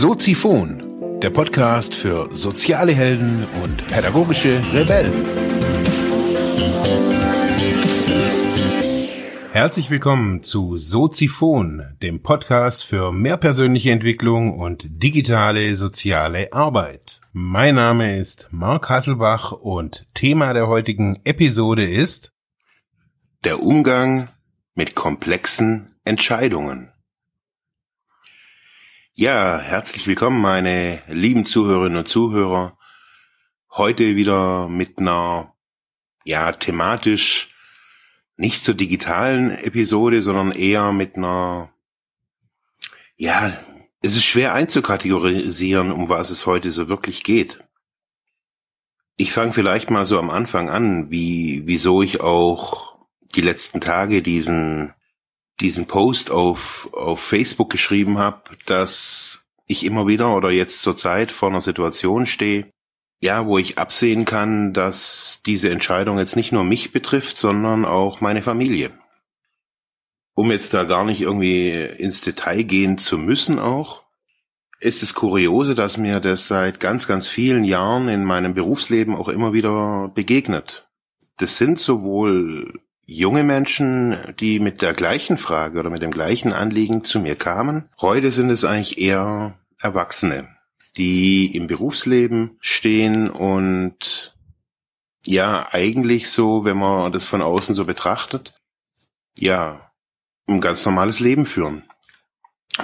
Soziphon, der Podcast für soziale Helden und pädagogische Rebellen. Herzlich willkommen zu Soziphon, dem Podcast für mehr persönliche Entwicklung und digitale soziale Arbeit. Mein Name ist Mark Hasselbach und Thema der heutigen Episode ist der Umgang mit komplexen Entscheidungen. Ja, herzlich willkommen, meine lieben Zuhörerinnen und Zuhörer. Heute wieder mit einer, ja, thematisch nicht so digitalen Episode, sondern eher mit einer, ja, es ist schwer einzukategorisieren, um was es heute so wirklich geht. Ich fange vielleicht mal so am Anfang an, wie, wieso ich auch die letzten Tage diesen diesen Post auf, auf Facebook geschrieben habe, dass ich immer wieder oder jetzt zur Zeit vor einer Situation stehe, ja, wo ich absehen kann, dass diese Entscheidung jetzt nicht nur mich betrifft, sondern auch meine Familie. Um jetzt da gar nicht irgendwie ins Detail gehen zu müssen auch, ist es kuriose, dass mir das seit ganz, ganz vielen Jahren in meinem Berufsleben auch immer wieder begegnet. Das sind sowohl junge Menschen, die mit der gleichen Frage oder mit dem gleichen Anliegen zu mir kamen. Heute sind es eigentlich eher Erwachsene, die im Berufsleben stehen und ja, eigentlich so, wenn man das von außen so betrachtet, ja, ein ganz normales Leben führen.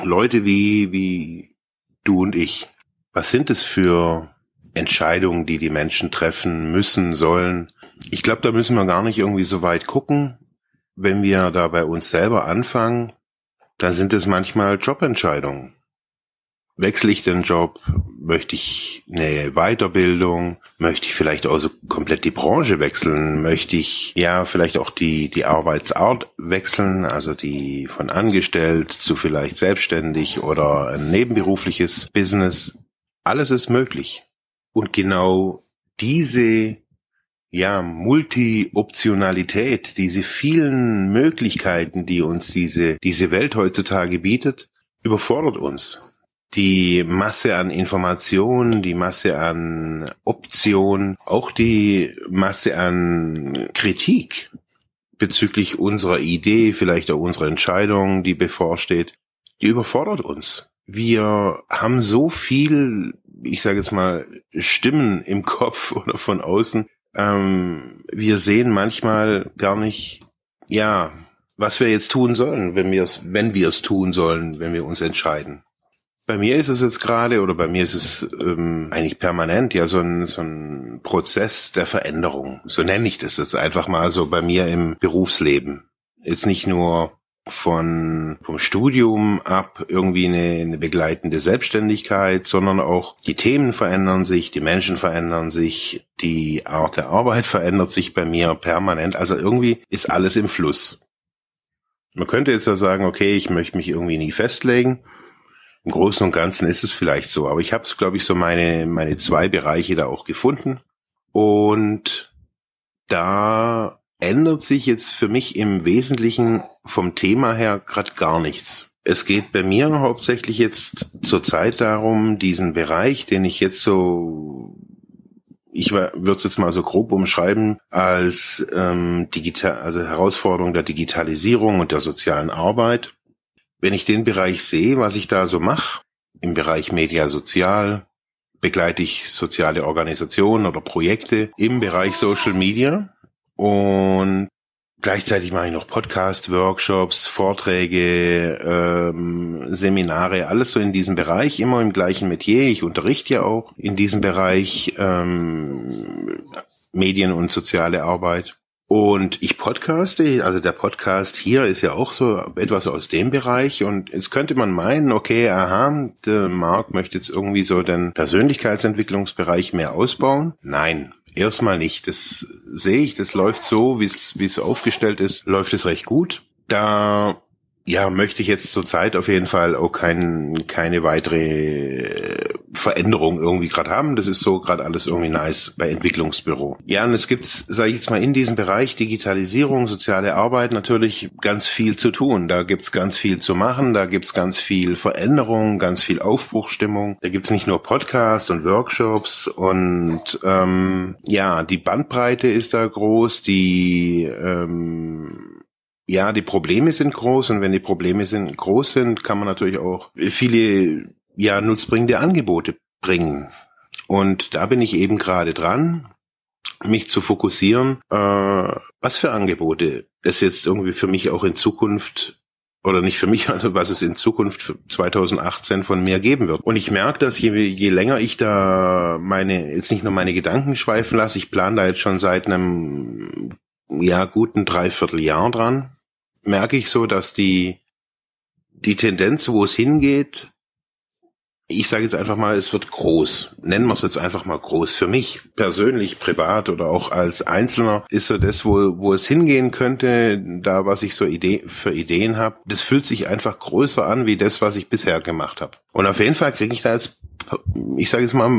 Leute wie, wie du und ich. Was sind es für Entscheidungen, die die Menschen treffen müssen, sollen. Ich glaube, da müssen wir gar nicht irgendwie so weit gucken. Wenn wir da bei uns selber anfangen, dann sind es manchmal Jobentscheidungen. Wechsle ich den Job? Möchte ich eine Weiterbildung? Möchte ich vielleicht auch so komplett die Branche wechseln? Möchte ich ja vielleicht auch die, die Arbeitsart wechseln? Also die von angestellt zu vielleicht selbstständig oder ein nebenberufliches Business? Alles ist möglich. Und genau diese ja, Multi-Optionalität, diese vielen Möglichkeiten, die uns diese, diese Welt heutzutage bietet, überfordert uns. Die Masse an Informationen, die Masse an Optionen, auch die Masse an Kritik bezüglich unserer Idee, vielleicht auch unserer Entscheidung, die bevorsteht, die überfordert uns. Wir haben so viel ich sage jetzt mal, Stimmen im Kopf oder von außen. Ähm, wir sehen manchmal gar nicht, ja, was wir jetzt tun sollen, wenn wir es, wenn wir es tun sollen, wenn wir uns entscheiden. Bei mir ist es jetzt gerade, oder bei mir ist es ähm, eigentlich permanent, ja, so ein, so ein Prozess der Veränderung. So nenne ich das jetzt einfach mal so bei mir im Berufsleben. Jetzt nicht nur von vom Studium ab irgendwie eine, eine begleitende Selbstständigkeit, sondern auch die Themen verändern sich, die Menschen verändern sich, die Art der Arbeit verändert sich bei mir permanent. Also irgendwie ist alles im Fluss. Man könnte jetzt ja sagen, okay, ich möchte mich irgendwie nie festlegen. Im Großen und Ganzen ist es vielleicht so, aber ich habe, glaube ich, so meine meine zwei Bereiche da auch gefunden und da ändert sich jetzt für mich im Wesentlichen vom Thema her gerade gar nichts. Es geht bei mir hauptsächlich jetzt zurzeit darum, diesen Bereich, den ich jetzt so, ich würde es jetzt mal so grob umschreiben, als ähm, digital, also Herausforderung der Digitalisierung und der sozialen Arbeit. Wenn ich den Bereich sehe, was ich da so mache, im Bereich Media Sozial, begleite ich soziale Organisationen oder Projekte im Bereich Social Media und gleichzeitig mache ich noch Podcast, Workshops, Vorträge, ähm, Seminare, alles so in diesem Bereich, immer im gleichen Metier. Ich unterrichte ja auch in diesem Bereich ähm, Medien und soziale Arbeit. Und ich podcaste, also der Podcast hier ist ja auch so etwas aus dem Bereich. Und jetzt könnte man meinen, okay, aha, der Marc möchte jetzt irgendwie so den Persönlichkeitsentwicklungsbereich mehr ausbauen. Nein, Erstmal nicht. Das sehe ich, das läuft so, wie es aufgestellt ist, läuft es recht gut. Da ja, möchte ich jetzt zurzeit auf jeden Fall auch kein, keine weitere Veränderung irgendwie gerade haben. Das ist so gerade alles irgendwie nice bei Entwicklungsbüro. Ja, und es gibt, sage ich jetzt mal, in diesem Bereich Digitalisierung, soziale Arbeit natürlich ganz viel zu tun. Da gibt's ganz viel zu machen, da gibt's ganz viel Veränderung, ganz viel Aufbruchstimmung. Da gibt's nicht nur Podcasts und Workshops und ähm, ja, die Bandbreite ist da groß, die ähm, ja, die Probleme sind groß und wenn die Probleme sind groß sind, kann man natürlich auch viele ja nutzbringende Angebote bringen. Und da bin ich eben gerade dran, mich zu fokussieren, äh, was für Angebote es jetzt irgendwie für mich auch in Zukunft oder nicht für mich, also was es in Zukunft 2018 von mir geben wird. Und ich merke, dass je, je länger ich da meine, jetzt nicht nur meine Gedanken schweifen lasse, ich plane da jetzt schon seit einem ja guten Dreivierteljahr dran, merke ich so, dass die die Tendenz, wo es hingeht, ich sage jetzt einfach mal, es wird groß. Nennen wir es jetzt einfach mal groß. Für mich persönlich, privat oder auch als Einzelner ist so das, wo, wo es hingehen könnte, da was ich so Idee, für Ideen habe, das fühlt sich einfach größer an wie das, was ich bisher gemacht habe. Und auf jeden Fall kriege ich da jetzt, ich sage jetzt mal,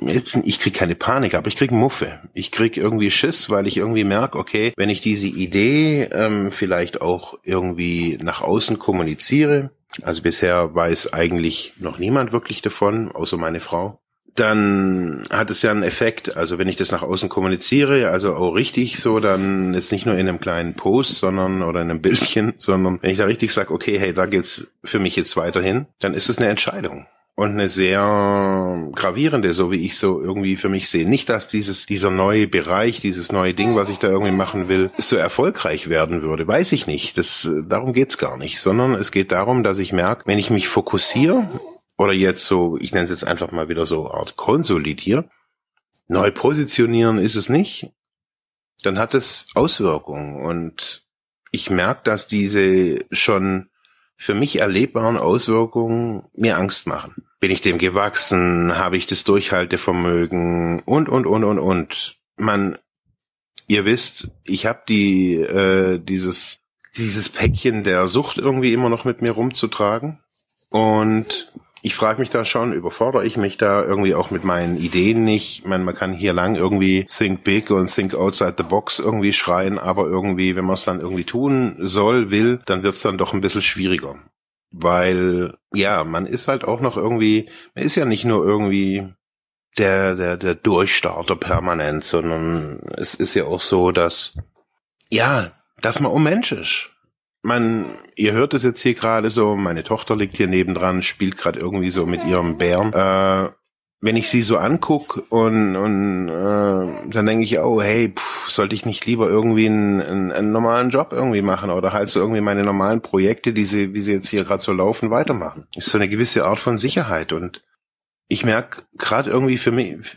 jetzt, ich kriege keine Panik, aber ich kriege Muffe. Ich kriege irgendwie Schiss, weil ich irgendwie merke, okay, wenn ich diese Idee ähm, vielleicht auch irgendwie nach außen kommuniziere, also bisher weiß eigentlich noch niemand wirklich davon, außer meine Frau. Dann hat es ja einen Effekt. Also wenn ich das nach außen kommuniziere, also auch richtig so, dann ist nicht nur in einem kleinen Post, sondern oder in einem Bildchen, sondern wenn ich da richtig sage, okay, hey, da geht's für mich jetzt weiterhin, dann ist es eine Entscheidung und eine sehr gravierende, so wie ich so irgendwie für mich sehe. Nicht, dass dieses, dieser neue Bereich, dieses neue Ding, was ich da irgendwie machen will, so erfolgreich werden würde. Weiß ich nicht. Das, darum geht's gar nicht. Sondern es geht darum, dass ich merke, wenn ich mich fokussiere oder jetzt so, ich nenne es jetzt einfach mal wieder so Art konsolidiere, neu positionieren ist es nicht, dann hat es Auswirkungen und ich merke, dass diese schon für mich erlebbaren Auswirkungen mir Angst machen. Bin ich dem gewachsen? Habe ich das Durchhaltevermögen? Und, und, und, und, und. Man, ihr wisst, ich habe die, äh, dieses, dieses Päckchen der Sucht irgendwie immer noch mit mir rumzutragen. Und ich frage mich da schon, überfordere ich mich da irgendwie auch mit meinen Ideen nicht? Ich meine, man kann hier lang irgendwie think big und think outside the box irgendwie schreien, aber irgendwie, wenn man es dann irgendwie tun soll, will, dann wird es dann doch ein bisschen schwieriger. Weil, ja, man ist halt auch noch irgendwie, man ist ja nicht nur irgendwie der, der, der Durchstarter permanent, sondern es ist ja auch so, dass, ja, dass man um Mensch ist man, ihr hört es jetzt hier gerade so, meine Tochter liegt hier nebendran, spielt gerade irgendwie so mit ihrem Bären. Äh, wenn ich sie so anguck und, und äh, dann denke ich, oh hey, pff, sollte ich nicht lieber irgendwie einen, einen, einen normalen Job irgendwie machen oder halt so irgendwie meine normalen Projekte, die sie, wie sie jetzt hier gerade so laufen, weitermachen. Ist so eine gewisse Art von Sicherheit und ich merke gerade irgendwie für mich,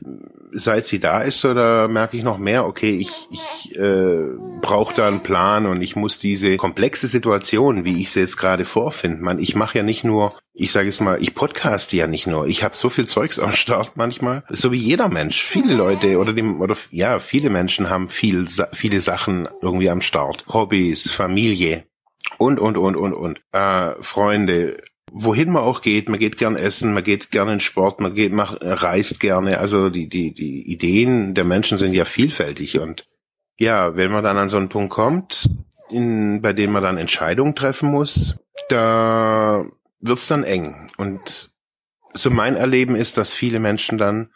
seit sie da ist, oder merke ich noch mehr, okay, ich, ich äh, brauche da einen Plan und ich muss diese komplexe Situation, wie ich sie jetzt gerade vorfinde, man, ich mache ja nicht nur, ich sage jetzt mal, ich podcaste ja nicht nur, ich habe so viel Zeugs am Start manchmal, so wie jeder Mensch. Viele Leute oder dem oder ja, viele Menschen haben viel, viele Sachen irgendwie am Start, Hobbys, Familie und und und und und. Äh, Freunde wohin man auch geht, man geht gern essen, man geht gerne in Sport, man geht, man reist gerne. Also die, die, die Ideen der Menschen sind ja vielfältig und ja, wenn man dann an so einen Punkt kommt, in, bei dem man dann Entscheidungen treffen muss, da wird's dann eng. Und so mein Erleben ist, dass viele Menschen dann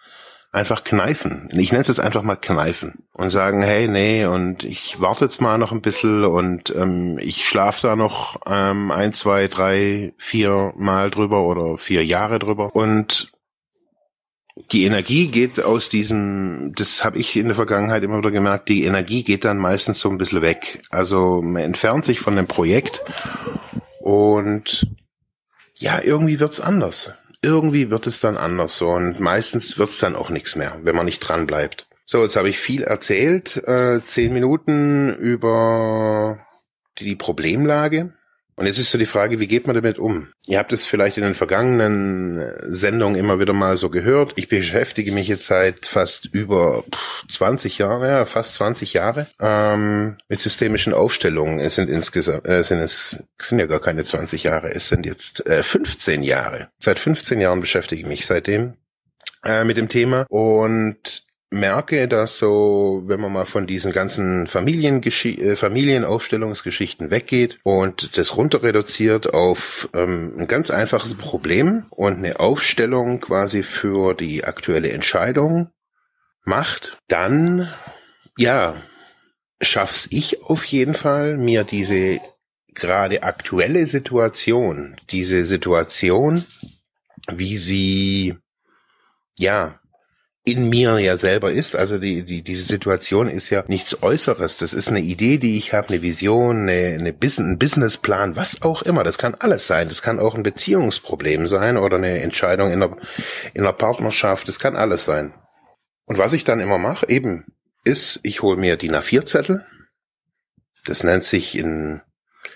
einfach kneifen. Ich nenne es jetzt einfach mal kneifen und sagen, hey, nee, und ich warte jetzt mal noch ein bisschen und ähm, ich schlafe da noch ähm, ein, zwei, drei, vier Mal drüber oder vier Jahre drüber. Und die Energie geht aus diesem, das habe ich in der Vergangenheit immer wieder gemerkt, die Energie geht dann meistens so ein bisschen weg. Also man entfernt sich von dem Projekt und ja, irgendwie wird's anders irgendwie wird es dann anders so und meistens wird es dann auch nichts mehr, wenn man nicht dran bleibt. So, jetzt habe ich viel erzählt, äh, zehn Minuten über die Problemlage. Und jetzt ist so die Frage, wie geht man damit um? Ihr habt es vielleicht in den vergangenen äh, Sendungen immer wieder mal so gehört. Ich beschäftige mich jetzt seit fast über 20 Jahre, ja, fast 20 Jahre ähm, mit systemischen Aufstellungen. Es sind insgesamt, äh, sind es sind ja gar keine 20 Jahre, es sind jetzt äh, 15 Jahre. Seit 15 Jahren beschäftige ich mich seitdem äh, mit dem Thema und merke, dass so, wenn man mal von diesen ganzen Familiengesch äh, Familienaufstellungsgeschichten weggeht und das runter reduziert auf ähm, ein ganz einfaches Problem und eine Aufstellung quasi für die aktuelle Entscheidung macht, dann ja, schaff's ich auf jeden Fall, mir diese gerade aktuelle Situation, diese Situation, wie sie ja in mir ja selber ist. Also die, die, diese Situation ist ja nichts Äußeres. Das ist eine Idee, die ich habe, eine Vision, eine, eine Business, ein Businessplan, was auch immer. Das kann alles sein. Das kann auch ein Beziehungsproblem sein oder eine Entscheidung in einer, in einer Partnerschaft. Das kann alles sein. Und was ich dann immer mache, eben, ist, ich hole mir die A4-Zettel. Das nennt sich in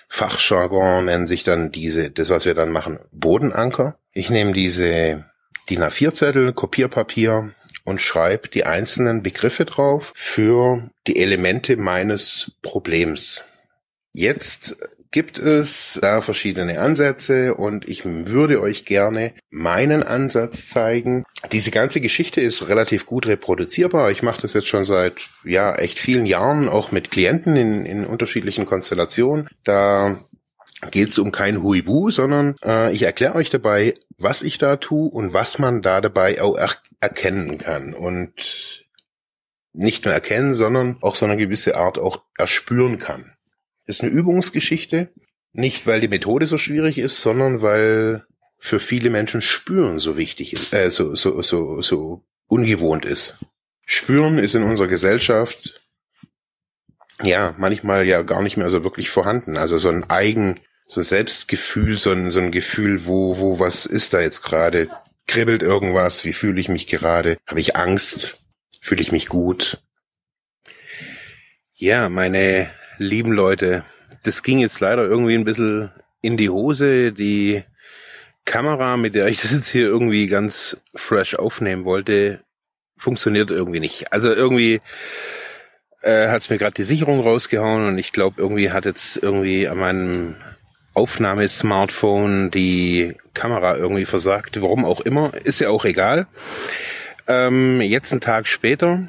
Fachjargon, nennen sich dann diese, das was wir dann machen, Bodenanker. Ich nehme diese DIN A4-Zettel, Kopierpapier und schreibe die einzelnen Begriffe drauf für die Elemente meines Problems. Jetzt gibt es da verschiedene Ansätze und ich würde euch gerne meinen Ansatz zeigen. Diese ganze Geschichte ist relativ gut reproduzierbar. Ich mache das jetzt schon seit ja echt vielen Jahren, auch mit Klienten in, in unterschiedlichen Konstellationen. Da geht es um kein Huibu, sondern äh, ich erkläre euch dabei, was ich da tue und was man da dabei auch er erkennen kann. Und nicht nur erkennen, sondern auch so eine gewisse Art auch erspüren kann. Ist eine Übungsgeschichte. Nicht, weil die Methode so schwierig ist, sondern weil für viele Menschen Spüren so wichtig ist, äh, so, so, so, so ungewohnt ist. Spüren ist in unserer Gesellschaft ja manchmal ja gar nicht mehr so wirklich vorhanden. Also so ein Eigen, so Selbstgefühl, so ein, so ein Gefühl, wo, wo, was ist da jetzt gerade? Kribbelt irgendwas? Wie fühle ich mich gerade? Habe ich Angst? Fühle ich mich gut? Ja, meine lieben Leute, das ging jetzt leider irgendwie ein bisschen in die Hose. Die Kamera, mit der ich das jetzt hier irgendwie ganz fresh aufnehmen wollte, funktioniert irgendwie nicht. Also irgendwie äh, hat es mir gerade die Sicherung rausgehauen und ich glaube, irgendwie hat jetzt irgendwie an meinem Aufnahmesmartphone die Kamera irgendwie versagt. Warum auch immer, ist ja auch egal. Ähm, jetzt einen Tag später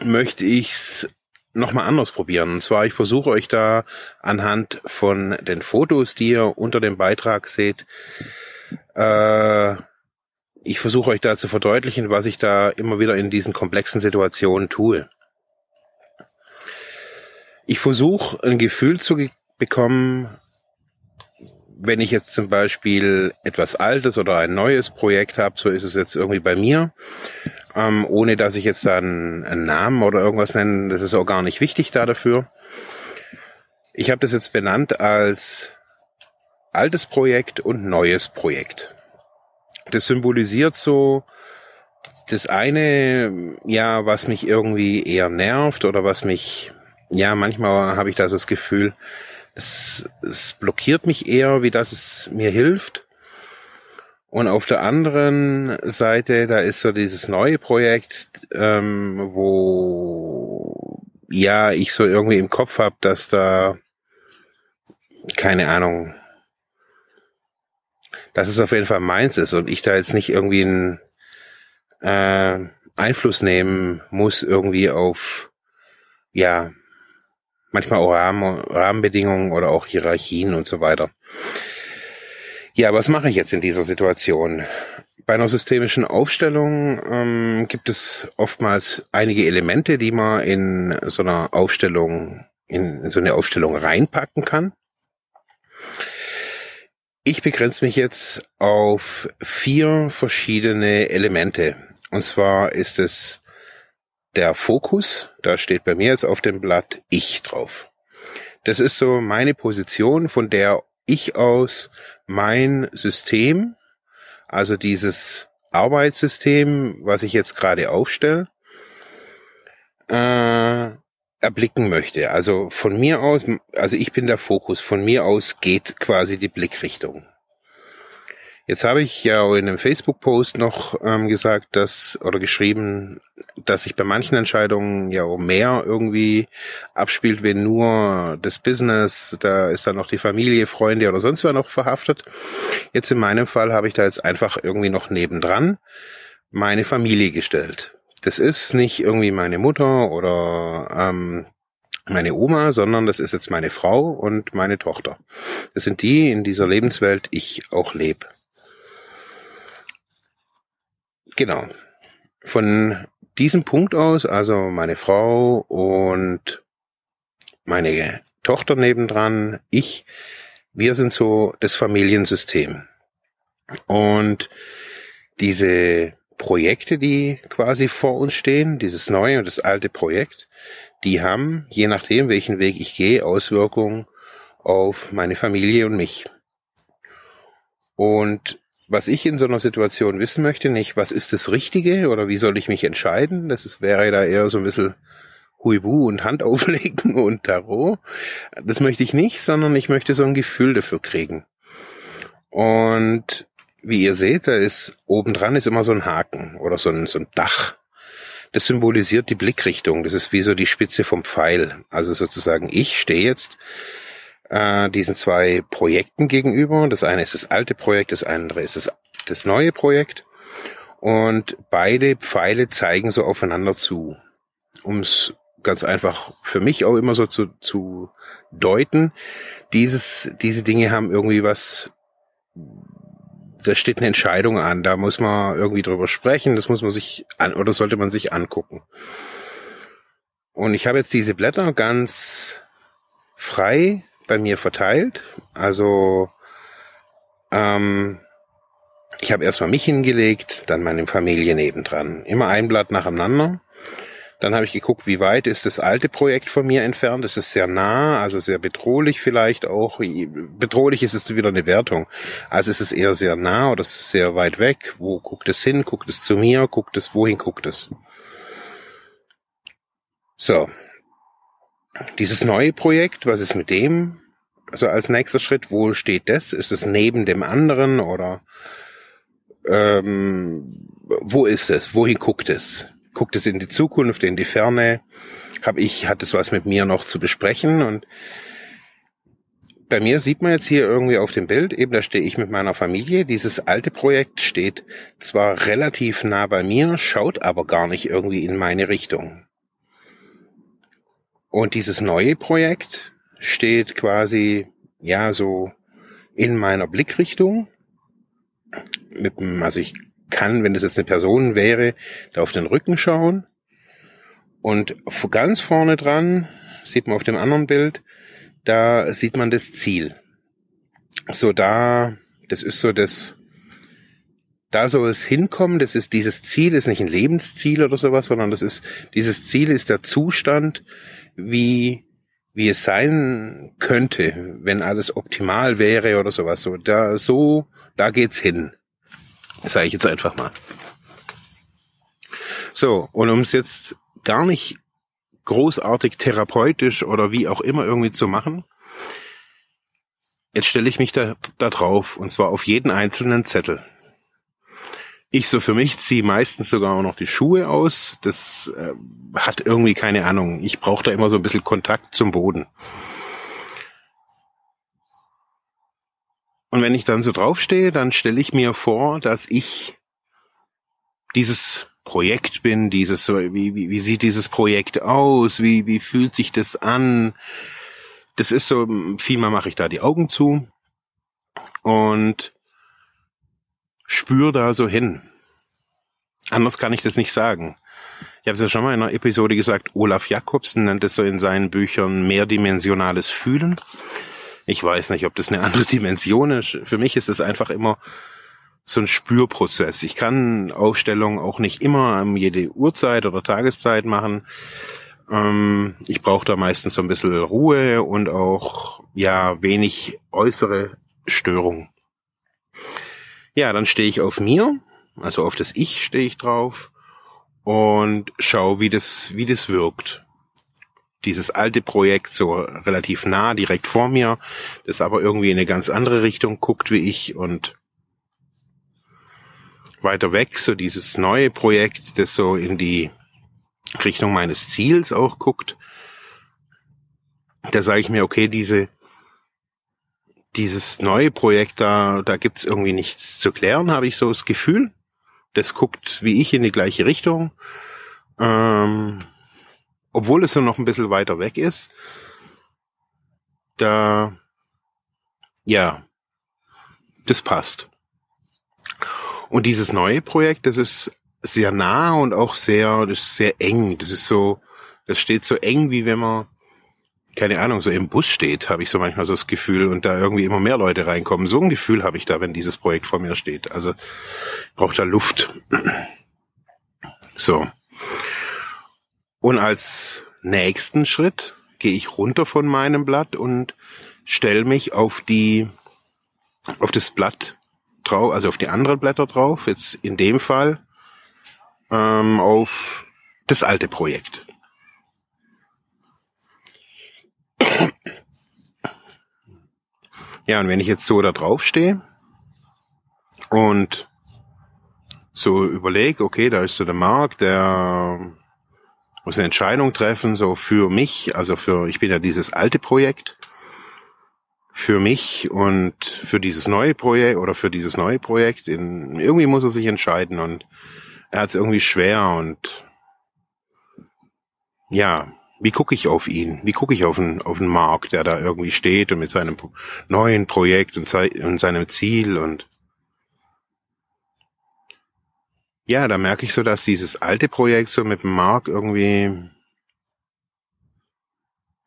möchte ich's nochmal anders probieren. Und zwar, ich versuche euch da anhand von den Fotos, die ihr unter dem Beitrag seht, äh, ich versuche euch da zu verdeutlichen, was ich da immer wieder in diesen komplexen Situationen tue. Ich versuche ein Gefühl zu bekommen, wenn ich jetzt zum Beispiel etwas Altes oder ein neues Projekt habe, so ist es jetzt irgendwie bei mir, ähm, ohne dass ich jetzt dann einen Namen oder irgendwas nenne, das ist auch gar nicht wichtig da dafür. Ich habe das jetzt benannt als altes Projekt und neues Projekt. Das symbolisiert so das eine, ja, was mich irgendwie eher nervt oder was mich, ja, manchmal habe ich da so das Gefühl, es, es blockiert mich eher, wie das es mir hilft. Und auf der anderen Seite, da ist so dieses neue Projekt, ähm, wo ja ich so irgendwie im Kopf habe, dass da keine Ahnung, dass es auf jeden Fall meins ist und ich da jetzt nicht irgendwie einen äh, Einfluss nehmen muss irgendwie auf ja manchmal auch Rahmen, Rahmenbedingungen oder auch Hierarchien und so weiter. Ja, was mache ich jetzt in dieser Situation? Bei einer systemischen Aufstellung ähm, gibt es oftmals einige Elemente, die man in so einer Aufstellung, in so eine Aufstellung reinpacken kann. Ich begrenze mich jetzt auf vier verschiedene Elemente. Und zwar ist es der Fokus, da steht bei mir jetzt auf dem Blatt Ich drauf. Das ist so meine Position, von der ich aus mein System, also dieses Arbeitssystem, was ich jetzt gerade aufstelle, äh, erblicken möchte. Also von mir aus, also ich bin der Fokus, von mir aus geht quasi die Blickrichtung. Jetzt habe ich ja in einem Facebook-Post noch ähm, gesagt, dass oder geschrieben, dass sich bei manchen Entscheidungen ja auch mehr irgendwie abspielt, wenn nur das Business, da ist dann noch die Familie, Freunde oder sonst wer noch verhaftet. Jetzt in meinem Fall habe ich da jetzt einfach irgendwie noch nebendran meine Familie gestellt. Das ist nicht irgendwie meine Mutter oder ähm, meine Oma, sondern das ist jetzt meine Frau und meine Tochter. Das sind die in dieser Lebenswelt ich auch lebe. Genau. Von diesem Punkt aus, also meine Frau und meine Tochter nebendran, ich, wir sind so das Familiensystem. Und diese Projekte, die quasi vor uns stehen, dieses neue und das alte Projekt, die haben, je nachdem, welchen Weg ich gehe, Auswirkungen auf meine Familie und mich. Und was ich in so einer Situation wissen möchte, nicht, was ist das Richtige oder wie soll ich mich entscheiden, das ist, wäre da eher so ein bisschen Huibu und Hand auflegen und Tarot. Das möchte ich nicht, sondern ich möchte so ein Gefühl dafür kriegen. Und wie ihr seht, da ist obendran ist immer so ein Haken oder so ein, so ein Dach. Das symbolisiert die Blickrichtung. Das ist wie so die Spitze vom Pfeil. Also sozusagen, ich stehe jetzt äh, diesen zwei Projekten gegenüber. Das eine ist das alte Projekt, das andere ist das, das neue Projekt. Und beide Pfeile zeigen so aufeinander zu. Um es ganz einfach für mich auch immer so zu, zu deuten, dieses, diese Dinge haben irgendwie was da steht eine Entscheidung an, da muss man irgendwie drüber sprechen, das muss man sich an oder sollte man sich angucken. Und ich habe jetzt diese Blätter ganz frei bei mir verteilt. Also ähm, ich habe erstmal mich hingelegt, dann meine Familie nebendran. Immer ein Blatt nacheinander. Dann habe ich geguckt, wie weit ist das alte Projekt von mir entfernt. Es ist sehr nah, also sehr bedrohlich vielleicht auch. Bedrohlich ist es wieder eine Wertung. Also ist es eher sehr nah oder sehr weit weg. Wo guckt es hin? Guckt es zu mir? Guckt es, wohin guckt es? So. Dieses neue Projekt, was ist mit dem? Also als nächster Schritt, wo steht das? Ist es neben dem anderen oder ähm, wo ist es? Wohin guckt es? guckt es in die Zukunft, in die Ferne, habe ich, hat es was mit mir noch zu besprechen und bei mir sieht man jetzt hier irgendwie auf dem Bild, eben da stehe ich mit meiner Familie. Dieses alte Projekt steht zwar relativ nah bei mir, schaut aber gar nicht irgendwie in meine Richtung. Und dieses neue Projekt steht quasi, ja, so in meiner Blickrichtung. Mit, also ich kann, wenn das jetzt eine Person wäre, da auf den Rücken schauen. Und ganz vorne dran, sieht man auf dem anderen Bild, da sieht man das Ziel. So da, das ist so das, da soll es hinkommen. Das ist dieses Ziel, ist nicht ein Lebensziel oder sowas, sondern das ist, dieses Ziel ist der Zustand, wie, wie es sein könnte, wenn alles optimal wäre oder sowas. So, da, so, da geht's hin. Sage ich jetzt einfach mal. So, und um es jetzt gar nicht großartig therapeutisch oder wie auch immer irgendwie zu machen, jetzt stelle ich mich da, da drauf und zwar auf jeden einzelnen Zettel. Ich so für mich ziehe meistens sogar auch noch die Schuhe aus. Das äh, hat irgendwie keine Ahnung. Ich brauche da immer so ein bisschen Kontakt zum Boden. Und wenn ich dann so draufstehe, dann stelle ich mir vor, dass ich dieses Projekt bin, dieses, wie, wie, wie sieht dieses Projekt aus, wie, wie fühlt sich das an? Das ist so, vielmal mache ich da die Augen zu und spüre da so hin. Anders kann ich das nicht sagen. Ich habe es ja schon mal in einer Episode gesagt, Olaf Jakobsen nennt es so in seinen Büchern mehrdimensionales Fühlen. Ich weiß nicht, ob das eine andere Dimension ist. Für mich ist es einfach immer so ein Spürprozess. Ich kann Aufstellungen auch nicht immer um jede Uhrzeit oder Tageszeit machen. Ähm, ich brauche da meistens so ein bisschen Ruhe und auch ja wenig äußere Störung. Ja, dann stehe ich auf mir, also auf das Ich stehe ich drauf und schau, wie das, wie das wirkt dieses alte Projekt so relativ nah, direkt vor mir, das aber irgendwie in eine ganz andere Richtung guckt wie ich und weiter weg, so dieses neue Projekt, das so in die Richtung meines Ziels auch guckt. Da sage ich mir, okay, diese, dieses neue Projekt, da, da gibt's irgendwie nichts zu klären, habe ich so das Gefühl. das guckt wie ich in die gleiche Richtung. Ähm, obwohl es so noch ein bisschen weiter weg ist. Da, ja, das passt. Und dieses neue Projekt, das ist sehr nah und auch sehr, das ist sehr eng. Das ist so, das steht so eng, wie wenn man, keine Ahnung, so im Bus steht, habe ich so manchmal so das Gefühl und da irgendwie immer mehr Leute reinkommen. So ein Gefühl habe ich da, wenn dieses Projekt vor mir steht. Also braucht da Luft. So. Und als nächsten Schritt gehe ich runter von meinem Blatt und stelle mich auf die, auf das Blatt drauf, also auf die anderen Blätter drauf. Jetzt in dem Fall ähm, auf das alte Projekt. Ja, und wenn ich jetzt so da drauf stehe und so überlege, okay, da ist so der Markt, der muss eine Entscheidung treffen, so für mich, also für, ich bin ja dieses alte Projekt, für mich und für dieses neue Projekt oder für dieses neue Projekt. In, irgendwie muss er sich entscheiden und er hat es irgendwie schwer und ja, wie gucke ich auf ihn? Wie gucke ich auf einen, auf einen Mark, der da irgendwie steht und mit seinem neuen Projekt und, und seinem Ziel und ja, da merke ich so, dass dieses alte Projekt so mit dem Mark irgendwie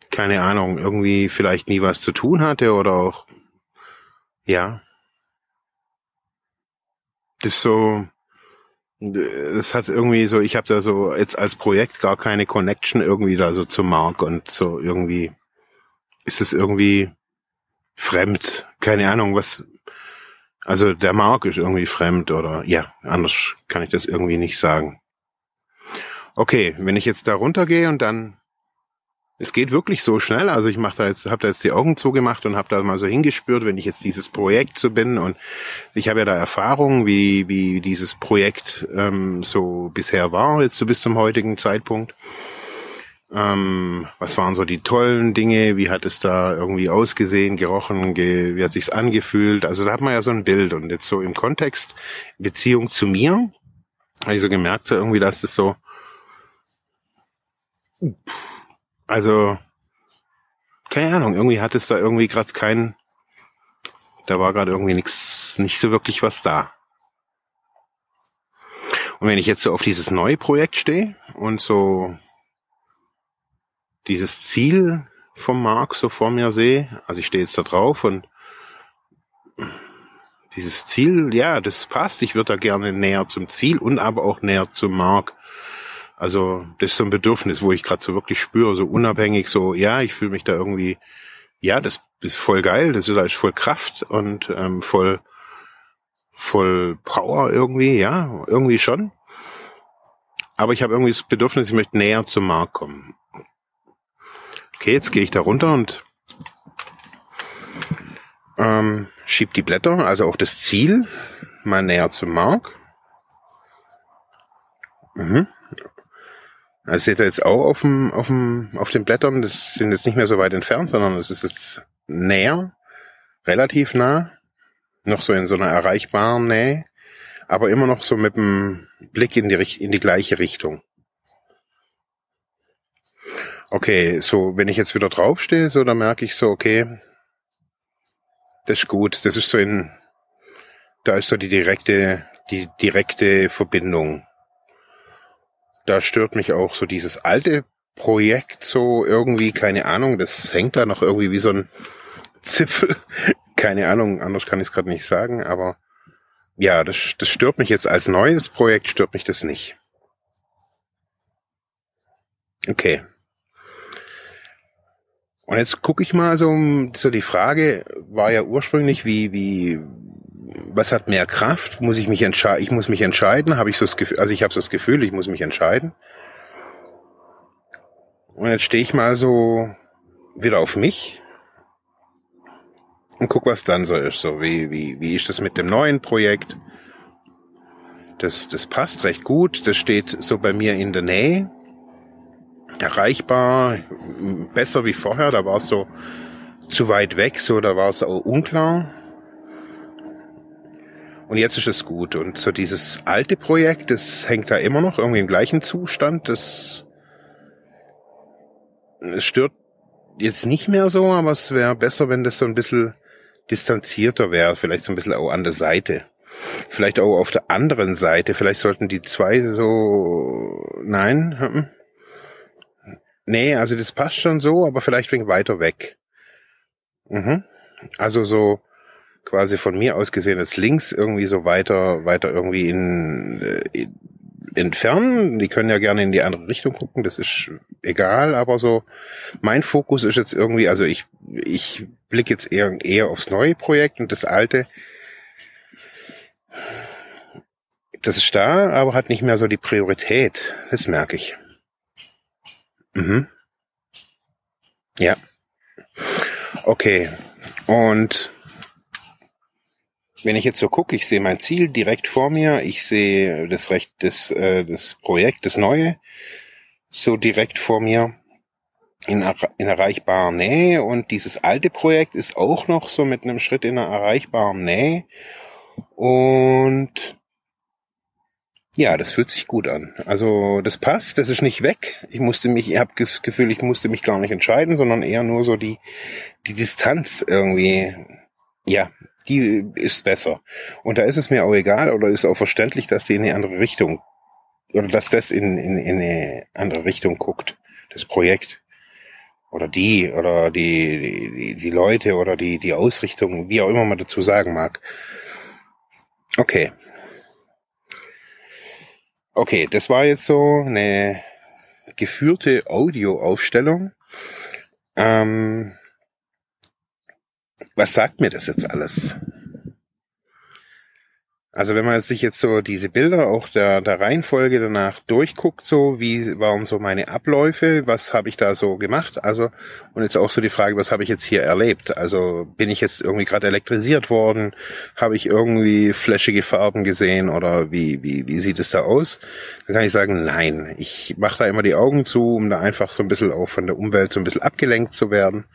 keine Ahnung, irgendwie vielleicht nie was zu tun hatte oder auch ja. Das ist so, das hat irgendwie so, ich habe da so jetzt als Projekt gar keine Connection irgendwie da so zum Mark und so irgendwie ist es irgendwie fremd. Keine Ahnung, was, also der Mark ist irgendwie fremd oder ja, anders kann ich das irgendwie nicht sagen. Okay, wenn ich jetzt da runtergehe und dann es geht wirklich so schnell. Also ich mache da jetzt, habe da jetzt die Augen zugemacht und habe da mal so hingespürt, wenn ich jetzt dieses Projekt so bin und ich habe ja da Erfahrung, wie wie dieses Projekt ähm, so bisher war jetzt so bis zum heutigen Zeitpunkt. Ähm, was waren so die tollen Dinge? Wie hat es da irgendwie ausgesehen, gerochen? Ge wie hat sich's angefühlt? Also da hat man ja so ein Bild und jetzt so im Kontext Beziehung zu mir habe ich so gemerkt, so irgendwie, dass das so also, keine Ahnung, irgendwie hat es da irgendwie gerade kein, da war gerade irgendwie nichts, nicht so wirklich was da. Und wenn ich jetzt so auf dieses neue Projekt stehe und so dieses Ziel vom Mark so vor mir sehe, also ich stehe jetzt da drauf und dieses Ziel, ja, das passt. Ich würde da gerne näher zum Ziel und aber auch näher zum Mark also das ist so ein Bedürfnis, wo ich gerade so wirklich spüre, so unabhängig, so ja, ich fühle mich da irgendwie, ja, das ist voll geil, das ist, voll Kraft und ähm, voll voll Power irgendwie, ja, irgendwie schon. Aber ich habe irgendwie das Bedürfnis, ich möchte näher zum Markt kommen. Okay, jetzt gehe ich da runter und ähm, schieb die Blätter, also auch das Ziel, mal näher zum Mark. Mhm. Das seht ihr jetzt auch auf dem, auf dem, auf den Blättern. Das sind jetzt nicht mehr so weit entfernt, sondern es ist jetzt näher, relativ nah, noch so in so einer erreichbaren Nähe, aber immer noch so mit dem Blick in die, in die gleiche Richtung. Okay, so, wenn ich jetzt wieder draufstehe, so, dann merke ich so, okay, das ist gut. Das ist so in, da ist so die direkte, die direkte Verbindung da stört mich auch so dieses alte Projekt so irgendwie, keine Ahnung, das hängt da noch irgendwie wie so ein Zipfel. keine Ahnung, anders kann ich es gerade nicht sagen, aber ja, das, das stört mich jetzt als neues Projekt, stört mich das nicht. Okay. Und jetzt gucke ich mal so, so die Frage war ja ursprünglich, wie, wie, was hat mehr Kraft? Muss ich mich entscheiden? Ich muss mich entscheiden. Habe ich so das Gefühl? Also ich habe so das Gefühl, ich muss mich entscheiden. Und jetzt stehe ich mal so wieder auf mich und guck, was dann so ist. So wie wie wie ist das mit dem neuen Projekt? Das das passt recht gut. Das steht so bei mir in der Nähe, erreichbar, besser wie vorher. Da war es so zu weit weg, so da war es auch unklar. Und jetzt ist es gut. Und so dieses alte Projekt, das hängt da immer noch irgendwie im gleichen Zustand. Das, das stört jetzt nicht mehr so, aber es wäre besser, wenn das so ein bisschen distanzierter wäre. Vielleicht so ein bisschen auch an der Seite. Vielleicht auch auf der anderen Seite. Vielleicht sollten die zwei so, nein, hm. nee, also das passt schon so, aber vielleicht wegen weiter weg. Mhm. Also so, quasi von mir aus gesehen als links irgendwie so weiter, weiter irgendwie in, äh, in entfernen. Die können ja gerne in die andere Richtung gucken, das ist egal, aber so mein Fokus ist jetzt irgendwie, also ich, ich blicke jetzt eher, eher aufs neue Projekt und das alte, das ist da, aber hat nicht mehr so die Priorität. Das merke ich. Mhm. Ja. Okay. Und wenn ich jetzt so gucke, ich sehe mein Ziel direkt vor mir, ich sehe das Recht, das, äh, das Projekt, das Neue, so direkt vor mir in, in erreichbarer Nähe und dieses alte Projekt ist auch noch so mit einem Schritt in einer erreichbaren Nähe und ja, das fühlt sich gut an. Also das passt, das ist nicht weg. Ich musste mich, ich habe das Gefühl, ich musste mich gar nicht entscheiden, sondern eher nur so die die Distanz irgendwie ja die ist besser. Und da ist es mir auch egal oder ist auch verständlich, dass die in eine andere Richtung oder dass das in, in, in eine andere Richtung guckt, das Projekt. Oder die, oder die, die, die Leute oder die, die Ausrichtung, wie auch immer man dazu sagen mag. Okay. Okay, das war jetzt so eine geführte Audioaufstellung. Ähm, was sagt mir das jetzt alles? Also wenn man sich jetzt so diese Bilder auch der, der Reihenfolge danach durchguckt, so wie waren so meine Abläufe, was habe ich da so gemacht? Also und jetzt auch so die Frage, was habe ich jetzt hier erlebt? Also bin ich jetzt irgendwie gerade elektrisiert worden? Habe ich irgendwie flashige Farben gesehen oder wie wie wie sieht es da aus? Dann kann ich sagen, nein, ich mache da immer die Augen zu, um da einfach so ein bisschen auch von der Umwelt so ein bisschen abgelenkt zu werden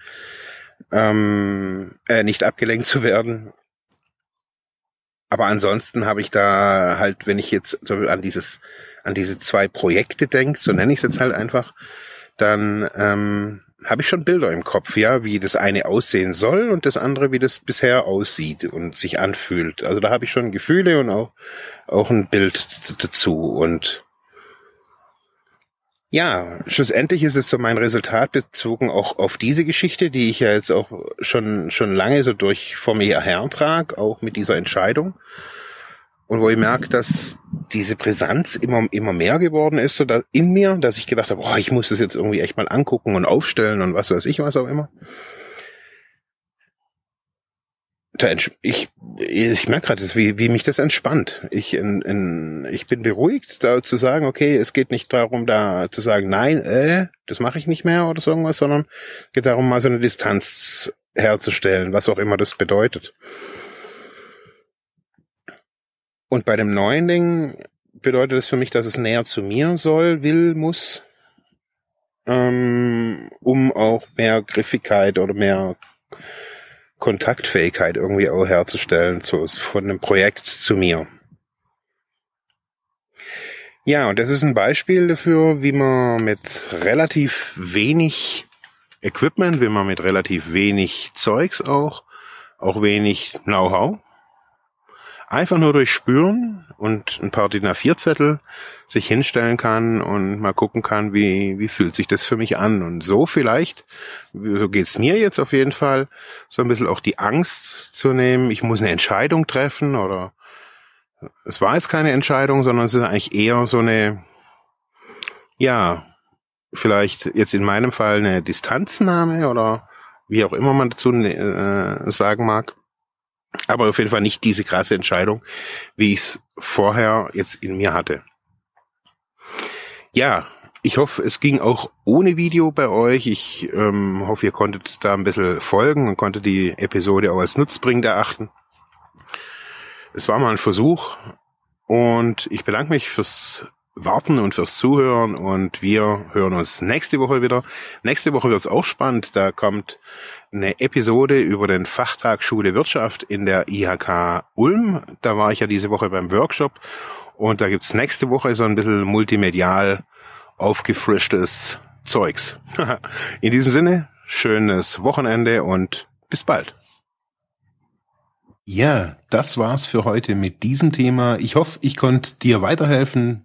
ähm, äh, nicht abgelenkt zu werden. Aber ansonsten habe ich da halt, wenn ich jetzt so an dieses, an diese zwei Projekte denke, so nenne ich es jetzt halt einfach, dann ähm, habe ich schon Bilder im Kopf, ja, wie das eine aussehen soll und das andere, wie das bisher aussieht und sich anfühlt. Also da habe ich schon Gefühle und auch, auch ein Bild dazu. Und ja, schlussendlich ist es so mein Resultat bezogen auch auf diese Geschichte, die ich ja jetzt auch schon, schon lange so durch vor mir hertrage, auch mit dieser Entscheidung. Und wo ich merke, dass diese Brisanz immer, immer mehr geworden ist, so da in mir, dass ich gedacht habe, boah, ich muss das jetzt irgendwie echt mal angucken und aufstellen und was weiß ich, was auch immer. Ich, ich merke gerade, wie, wie mich das entspannt. Ich, in, in, ich bin beruhigt, da zu sagen, okay, es geht nicht darum, da zu sagen, nein, äh, das mache ich nicht mehr oder so irgendwas, sondern geht darum, mal so eine Distanz herzustellen, was auch immer das bedeutet. Und bei dem neuen Ding bedeutet es für mich, dass es näher zu mir soll, will, muss, ähm, um auch mehr Griffigkeit oder mehr Kontaktfähigkeit irgendwie auch herzustellen zu, von einem Projekt zu mir. Ja, und das ist ein Beispiel dafür, wie man mit relativ wenig Equipment, wie man mit relativ wenig Zeugs auch, auch wenig Know-how, einfach nur durch Spüren und ein paar DIN A4-Zettel sich hinstellen kann und mal gucken kann, wie, wie fühlt sich das für mich an. Und so vielleicht, so geht's mir jetzt auf jeden Fall, so ein bisschen auch die Angst zu nehmen, ich muss eine Entscheidung treffen oder es war jetzt keine Entscheidung, sondern es ist eigentlich eher so eine, ja, vielleicht jetzt in meinem Fall eine Distanznahme oder wie auch immer man dazu äh, sagen mag. Aber auf jeden Fall nicht diese krasse Entscheidung, wie ich es vorher jetzt in mir hatte. Ja, ich hoffe, es ging auch ohne Video bei euch. Ich ähm, hoffe, ihr konntet da ein bisschen folgen und konntet die Episode auch als nutzbringend erachten. Es war mal ein Versuch und ich bedanke mich fürs Warten und fürs Zuhören und wir hören uns nächste Woche wieder. Nächste Woche wird es auch spannend. Da kommt eine Episode über den Fachtag Schule Wirtschaft in der IHK Ulm. Da war ich ja diese Woche beim Workshop und da gibt's nächste Woche so ein bisschen multimedial aufgefrischtes Zeugs. in diesem Sinne, schönes Wochenende und bis bald. Ja, das war's für heute mit diesem Thema. Ich hoffe, ich konnte dir weiterhelfen,